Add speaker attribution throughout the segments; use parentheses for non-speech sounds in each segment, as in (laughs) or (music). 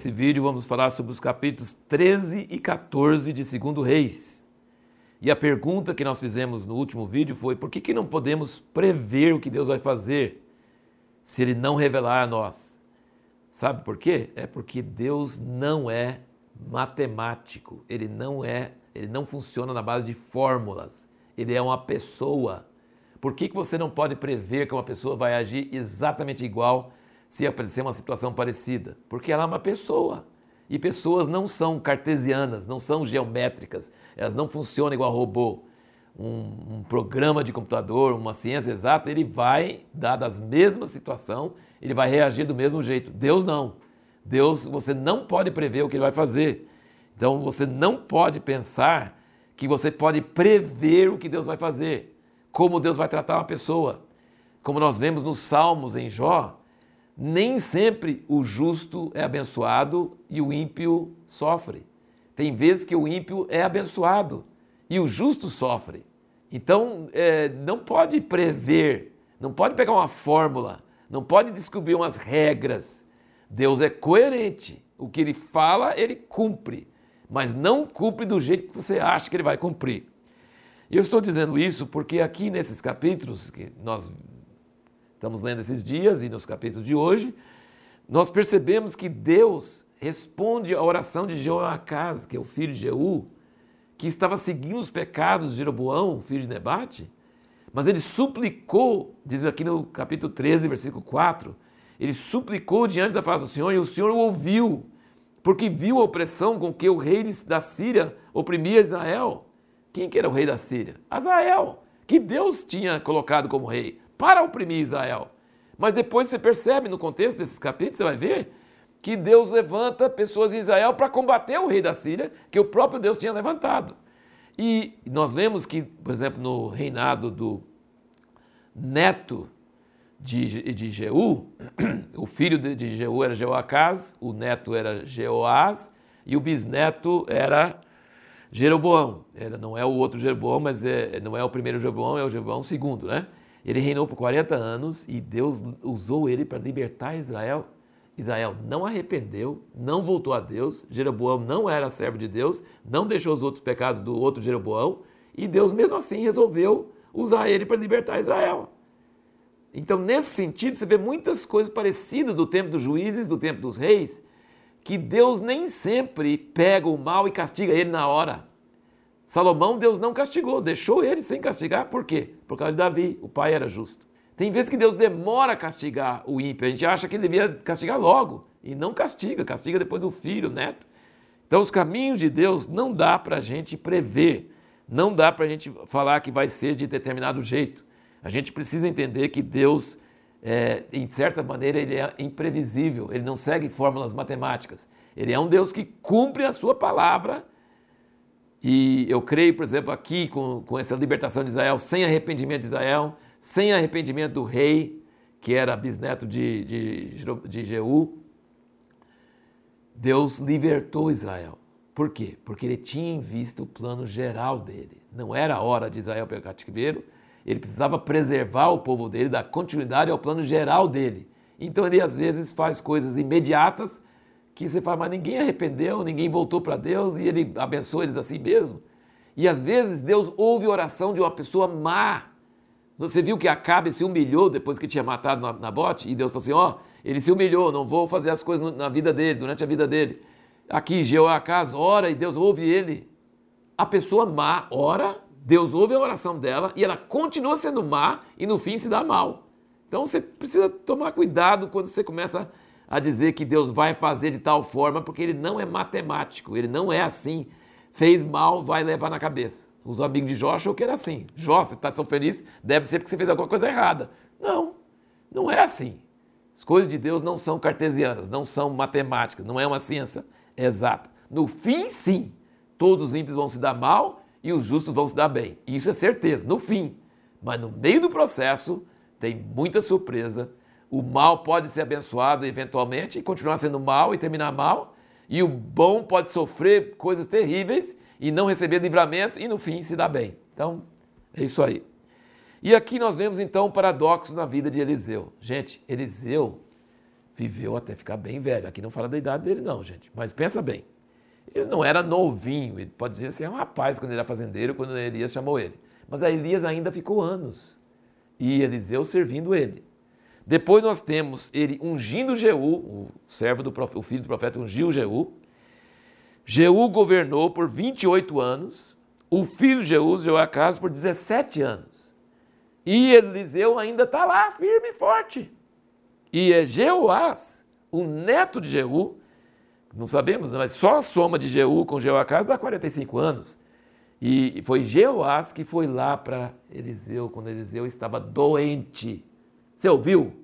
Speaker 1: Nesse vídeo vamos falar sobre os capítulos 13 e 14 de 2 Reis. E a pergunta que nós fizemos no último vídeo foi: por que, que não podemos prever o que Deus vai fazer se Ele não revelar a nós? Sabe por quê? É porque Deus não é matemático, Ele não é, Ele não funciona na base de fórmulas. Ele é uma pessoa. Por que, que você não pode prever que uma pessoa vai agir exatamente igual se aparecer uma situação parecida? Porque ela é uma pessoa. E pessoas não são cartesianas, não são geométricas, elas não funcionam igual robô. Um, um, programa de computador, uma ciência exata, ele vai, dada a mesma situação, ele vai reagir do mesmo jeito. Deus não. Deus, você não pode prever o que ele vai fazer. Então você não pode pensar que você pode prever o que Deus vai fazer, como Deus vai tratar uma pessoa. Como nós vemos nos Salmos em Jó, nem sempre o justo é abençoado e o ímpio sofre. Tem vezes que o ímpio é abençoado e o justo sofre. Então, é, não pode prever, não pode pegar uma fórmula, não pode descobrir umas regras. Deus é coerente. O que ele fala, ele cumpre, mas não cumpre do jeito que você acha que ele vai cumprir. Eu estou dizendo isso porque aqui nesses capítulos que nós estamos lendo esses dias e nos capítulos de hoje, nós percebemos que Deus responde à oração de Jeoacás, que é o filho de Jeú, que estava seguindo os pecados de Jeroboão, filho de Nebate, mas ele suplicou, diz aqui no capítulo 13, versículo 4, ele suplicou diante da face do Senhor e o Senhor o ouviu, porque viu a opressão com que o rei da Síria oprimia Israel. Quem que era o rei da Síria? Azael, que Deus tinha colocado como rei para oprimir Israel. Mas depois você percebe no contexto desses capítulos, você vai ver que Deus levanta pessoas em Israel para combater o rei da Síria, que o próprio Deus tinha levantado. E nós vemos que, por exemplo, no reinado do neto de, de Jeú, o filho de, de Jeú era Jeoacás, o neto era Jeoás e o bisneto era Jeroboão. Era, não é o outro Jeroboão, mas é, não é o primeiro Jeroboão, é o Jeroboão segundo, né? Ele reinou por 40 anos e Deus usou ele para libertar Israel. Israel não arrependeu, não voltou a Deus. Jeroboão não era servo de Deus, não deixou os outros pecados do outro Jeroboão e Deus, mesmo assim, resolveu usar ele para libertar Israel. Então, nesse sentido, você vê muitas coisas parecidas do tempo dos juízes, do tempo dos reis, que Deus nem sempre pega o mal e castiga ele na hora. Salomão, Deus não castigou, deixou ele sem castigar. Por quê? Por causa de Davi, o pai era justo. Tem vezes que Deus demora a castigar o ímpio, a gente acha que ele devia castigar logo, e não castiga, castiga depois o filho, o neto. Então, os caminhos de Deus não dá para a gente prever, não dá para a gente falar que vai ser de determinado jeito. A gente precisa entender que Deus, é, em certa maneira, ele é imprevisível, ele não segue fórmulas matemáticas. Ele é um Deus que cumpre a sua palavra e eu creio, por exemplo, aqui com, com essa libertação de Israel, sem arrependimento de Israel, sem arrependimento do rei, que era bisneto de, de, de Jeú, Deus libertou Israel. Por quê? Porque ele tinha em vista o plano geral dele. Não era a hora de Israel pegar cativeiro, ele precisava preservar o povo dele, dar continuidade ao plano geral dele. Então ele às vezes faz coisas imediatas que você fala, mas ninguém arrependeu, ninguém voltou para Deus e ele abençoa eles assim mesmo. E às vezes Deus ouve a oração de uma pessoa má. Você viu que Acabe se humilhou depois que tinha matado Nabote? E Deus falou assim: ó, oh, ele se humilhou, não vou fazer as coisas na vida dele, durante a vida dele. Aqui, Jeoacás ora e Deus ouve ele. A pessoa má ora, Deus ouve a oração dela e ela continua sendo má e no fim se dá mal. Então você precisa tomar cuidado quando você começa a dizer que Deus vai fazer de tal forma, porque ele não é matemático, ele não é assim. Fez mal, vai levar na cabeça. Os amigos de Jó achou que era assim. Jó, você está tão feliz, deve ser porque você fez alguma coisa errada. Não, não é assim. As coisas de Deus não são cartesianas, não são matemáticas, não é uma ciência exata. No fim, sim, todos os ímpios vão se dar mal e os justos vão se dar bem. Isso é certeza, no fim. Mas no meio do processo, tem muita surpresa o mal pode ser abençoado eventualmente e continuar sendo mal e terminar mal, e o bom pode sofrer coisas terríveis e não receber livramento e no fim se dar bem. Então, é isso aí. E aqui nós vemos então um paradoxo na vida de Eliseu. Gente, Eliseu viveu até ficar bem velho. Aqui não fala da idade dele, não, gente. Mas pensa bem. Ele não era novinho, ele pode dizer assim, é um rapaz quando ele era fazendeiro, quando Elias chamou ele. Mas a Elias ainda ficou anos. E Eliseu servindo ele. Depois nós temos ele ungindo Jeú, o servo do o filho do profeta ungiu Jeú. Jeú governou por 28 anos, o filho de Jeú, Jeoacás, por 17 anos. E Eliseu ainda está lá, firme e forte. E é Jeoás, o neto de Jeú, não sabemos, mas só a soma de Jeú com Jeoacás dá 45 anos. E foi Jeoás que foi lá para Eliseu, quando Eliseu estava doente. Você ouviu?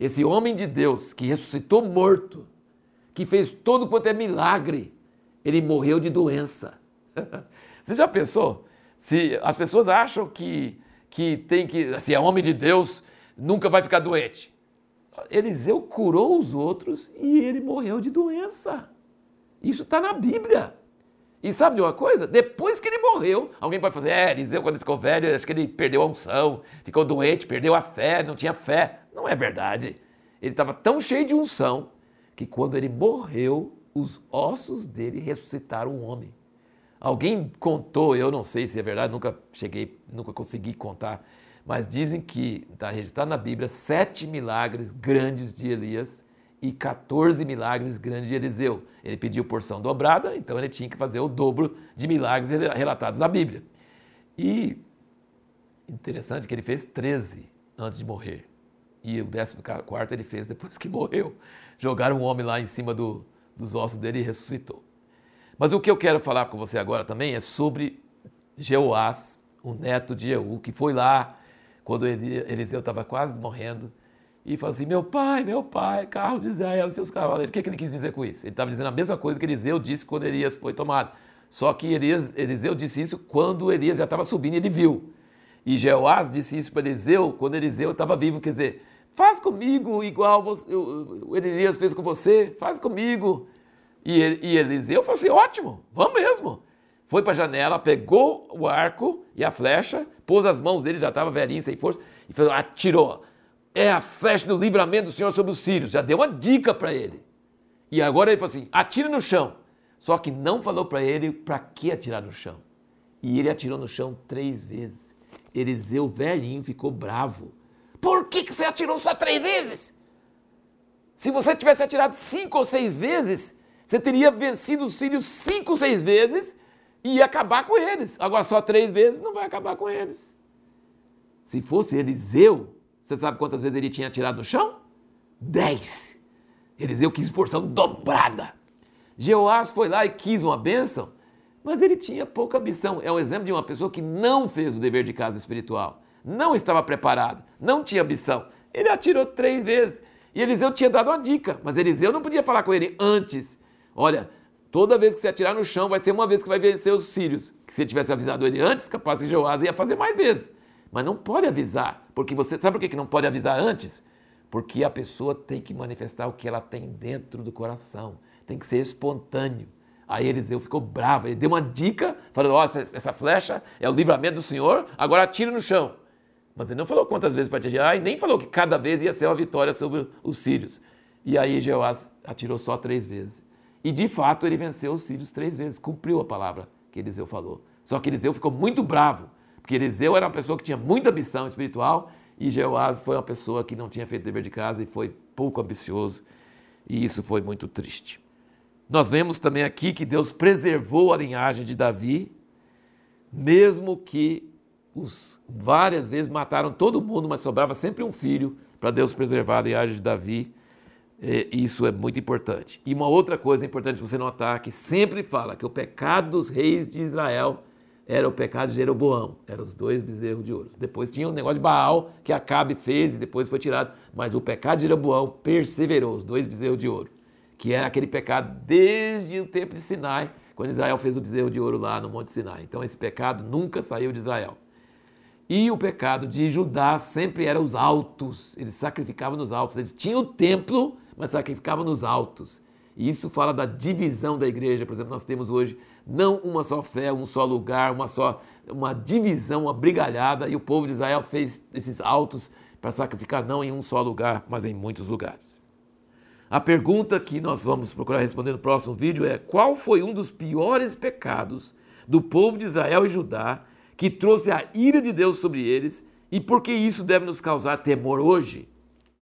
Speaker 1: Esse homem de Deus que ressuscitou morto, que fez todo quanto é milagre, ele morreu de doença. (laughs) Você já pensou? Se as pessoas acham que, que tem que, se é homem de Deus, nunca vai ficar doente. Eliseu curou os outros e ele morreu de doença. Isso está na Bíblia. E sabe de uma coisa? Depois que ele morreu, alguém pode fazer, é, Eliseu, quando ficou velho, acho que ele perdeu a unção, ficou doente, perdeu a fé, não tinha fé. Não é verdade. Ele estava tão cheio de unção que quando ele morreu, os ossos dele ressuscitaram um homem. Alguém contou, eu não sei se é verdade, nunca cheguei, nunca consegui contar, mas dizem que está registrado na Bíblia sete milagres grandes de Elias e 14 milagres grandes de Eliseu. Ele pediu porção dobrada, então ele tinha que fazer o dobro de milagres relatados na Bíblia. E interessante que ele fez 13 antes de morrer. E o 14 ele fez depois que (laughs) morreu. Jogaram um homem lá em cima do, dos ossos dele e ressuscitou. Mas o que eu quero falar com você agora também é sobre Jeoás, o neto de Jeú, que foi lá quando Eliseu estava quase morrendo, e falou assim: Meu pai, meu pai, carro de Israel, seus cavaleiros. O que, é que ele quis dizer com isso? Ele estava dizendo a mesma coisa que Eliseu disse quando Elias foi tomado. Só que Elias, Eliseu disse isso quando Elias já estava subindo e ele viu. E Jeoás disse isso para Eliseu quando Eliseu estava vivo, quer dizer, faz comigo igual você, o Elias fez com você, faz comigo. E, e Eliseu falou assim: ótimo, vamos mesmo foi para a janela, pegou o arco e a flecha, pôs as mãos dele, já estava velhinho, sem força, e falou, atirou. É a flecha do livramento do Senhor sobre os sírios. Já deu uma dica para ele. E agora ele falou assim: atira no chão. Só que não falou para ele para que atirar no chão. E ele atirou no chão três vezes. Eliseu, velhinho, ficou bravo. Por que, que você atirou só três vezes? Se você tivesse atirado cinco ou seis vezes, você teria vencido os sírios cinco ou seis vezes e ia acabar com eles. Agora, só três vezes não vai acabar com eles. Se fosse Eliseu, você sabe quantas vezes ele tinha tirado no chão? Dez. Eliseu quis porção dobrada. Jeoás foi lá e quis uma bênção, mas ele tinha pouca ambição. É um exemplo de uma pessoa que não fez o dever de casa espiritual, não estava preparado, não tinha ambição. Ele atirou três vezes. E Eliseu tinha dado uma dica, mas Eliseu não podia falar com ele antes. Olha, Toda vez que você atirar no chão, vai ser uma vez que vai vencer os sírios. Que se tivesse avisado ele antes, capaz que Jeoás ia fazer mais vezes. Mas não pode avisar, porque você sabe por que não pode avisar antes? Porque a pessoa tem que manifestar o que ela tem dentro do coração. Tem que ser espontâneo. Aí Eliseu ficou bravo, ele deu uma dica, falando: oh, essa flecha é o livramento do Senhor, agora atira no chão. Mas ele não falou quantas vezes para atirar, e nem falou que cada vez ia ser uma vitória sobre os sírios. E aí Jeoás atirou só três vezes. E de fato ele venceu os sírios três vezes, cumpriu a palavra que Eliseu falou. Só que Eliseu ficou muito bravo, porque Eliseu era uma pessoa que tinha muita ambição espiritual e Jeoás foi uma pessoa que não tinha feito dever de casa e foi pouco ambicioso. E isso foi muito triste. Nós vemos também aqui que Deus preservou a linhagem de Davi, mesmo que os várias vezes mataram todo mundo, mas sobrava sempre um filho para Deus preservar a linhagem de Davi. É, isso é muito importante. E uma outra coisa importante você notar que sempre fala que o pecado dos reis de Israel era o pecado de Jeroboão, eram os dois bezerros de ouro. Depois tinha o negócio de Baal que Acabe fez e depois foi tirado, mas o pecado de Jeroboão perseverou, os dois bezerros de ouro, que era aquele pecado desde o tempo de Sinai, quando Israel fez o bezerro de ouro lá no Monte Sinai. Então esse pecado nunca saiu de Israel. E o pecado de Judá sempre era os altos, eles sacrificavam nos altos, eles tinham o templo, mas sacrificava nos altos. E isso fala da divisão da igreja. Por exemplo, nós temos hoje não uma só fé, um só lugar, uma só uma divisão, uma brigalhada, e o povo de Israel fez esses altos para sacrificar não em um só lugar, mas em muitos lugares. A pergunta que nós vamos procurar responder no próximo vídeo é: qual foi um dos piores pecados do povo de Israel e Judá que trouxe a ira de Deus sobre eles e por que isso deve nos causar temor hoje?